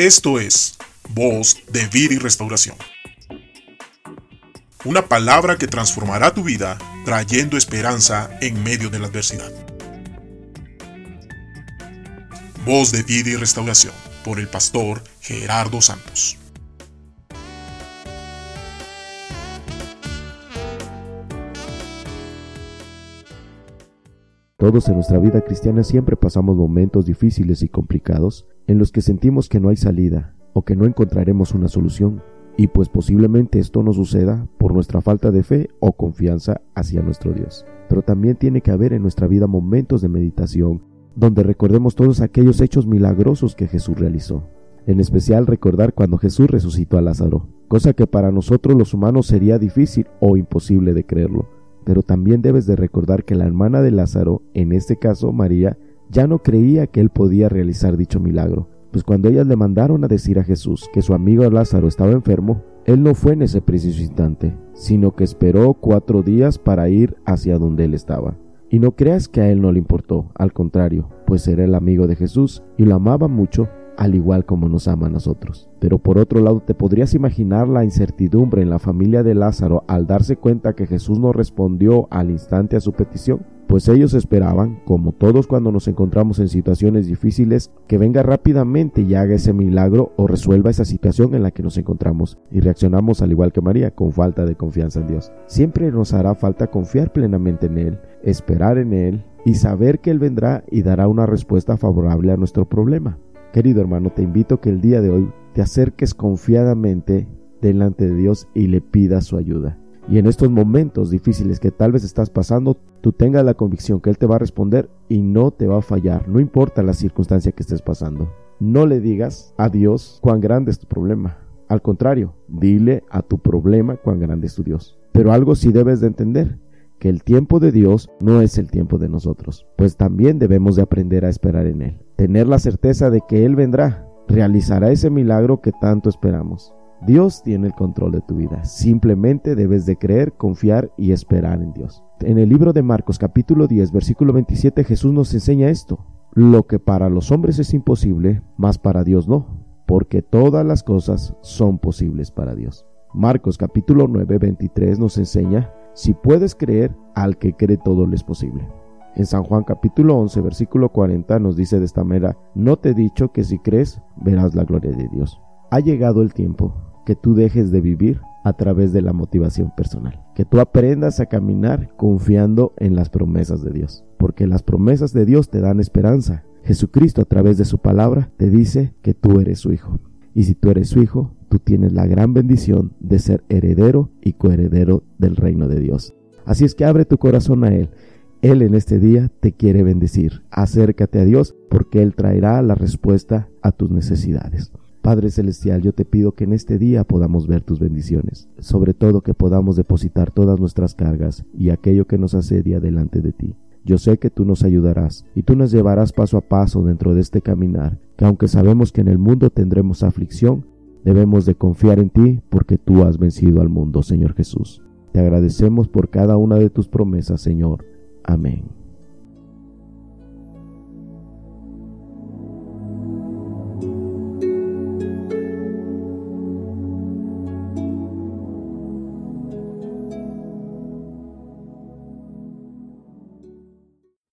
Esto es Voz de Vida y Restauración. Una palabra que transformará tu vida trayendo esperanza en medio de la adversidad. Voz de Vida y Restauración por el pastor Gerardo Santos. Todos en nuestra vida cristiana siempre pasamos momentos difíciles y complicados en los que sentimos que no hay salida o que no encontraremos una solución. Y pues posiblemente esto no suceda por nuestra falta de fe o confianza hacia nuestro Dios. Pero también tiene que haber en nuestra vida momentos de meditación donde recordemos todos aquellos hechos milagrosos que Jesús realizó. En especial recordar cuando Jesús resucitó a Lázaro, cosa que para nosotros los humanos sería difícil o imposible de creerlo pero también debes de recordar que la hermana de Lázaro, en este caso María, ya no creía que él podía realizar dicho milagro, pues cuando ellas le mandaron a decir a Jesús que su amigo Lázaro estaba enfermo, él no fue en ese preciso instante, sino que esperó cuatro días para ir hacia donde él estaba. Y no creas que a él no le importó, al contrario, pues era el amigo de Jesús y lo amaba mucho al igual como nos ama a nosotros. Pero por otro lado, ¿te podrías imaginar la incertidumbre en la familia de Lázaro al darse cuenta que Jesús no respondió al instante a su petición? Pues ellos esperaban, como todos cuando nos encontramos en situaciones difíciles, que venga rápidamente y haga ese milagro o resuelva esa situación en la que nos encontramos. Y reaccionamos al igual que María, con falta de confianza en Dios. Siempre nos hará falta confiar plenamente en Él, esperar en Él y saber que Él vendrá y dará una respuesta favorable a nuestro problema. Querido hermano, te invito que el día de hoy te acerques confiadamente delante de Dios y le pidas su ayuda. Y en estos momentos difíciles que tal vez estás pasando, tú tengas la convicción que Él te va a responder y no te va a fallar, no importa la circunstancia que estés pasando. No le digas a Dios cuán grande es tu problema. Al contrario, dile a tu problema cuán grande es tu Dios. Pero algo sí debes de entender, que el tiempo de Dios no es el tiempo de nosotros, pues también debemos de aprender a esperar en Él, tener la certeza de que Él vendrá, realizará ese milagro que tanto esperamos. Dios tiene el control de tu vida, simplemente debes de creer, confiar y esperar en Dios. En el libro de Marcos capítulo 10 versículo 27 Jesús nos enseña esto, lo que para los hombres es imposible, más para Dios no, porque todas las cosas son posibles para Dios. Manera capítulo 9 23 nos enseña si puedes creer, al que cree todo le es posible. En San Juan capítulo 11, versículo 40 nos dice de esta manera, no te he dicho que si crees, verás la gloria de Dios. Ha llegado el tiempo que tú dejes de vivir a través de la motivación personal, que tú aprendas a caminar confiando en las promesas de Dios, porque las promesas de Dios te dan esperanza. Jesucristo a través de su palabra te dice que tú eres su hijo. Y si tú eres su hijo, tú tienes la gran bendición de ser heredero y coheredero del reino de Dios. Así es que abre tu corazón a Él. Él en este día te quiere bendecir. Acércate a Dios porque Él traerá la respuesta a tus necesidades. Padre Celestial, yo te pido que en este día podamos ver tus bendiciones, sobre todo que podamos depositar todas nuestras cargas y aquello que nos asedia delante de ti. Yo sé que tú nos ayudarás y tú nos llevarás paso a paso dentro de este caminar, que aunque sabemos que en el mundo tendremos aflicción, debemos de confiar en ti porque tú has vencido al mundo, Señor Jesús. Te agradecemos por cada una de tus promesas, Señor. Amén.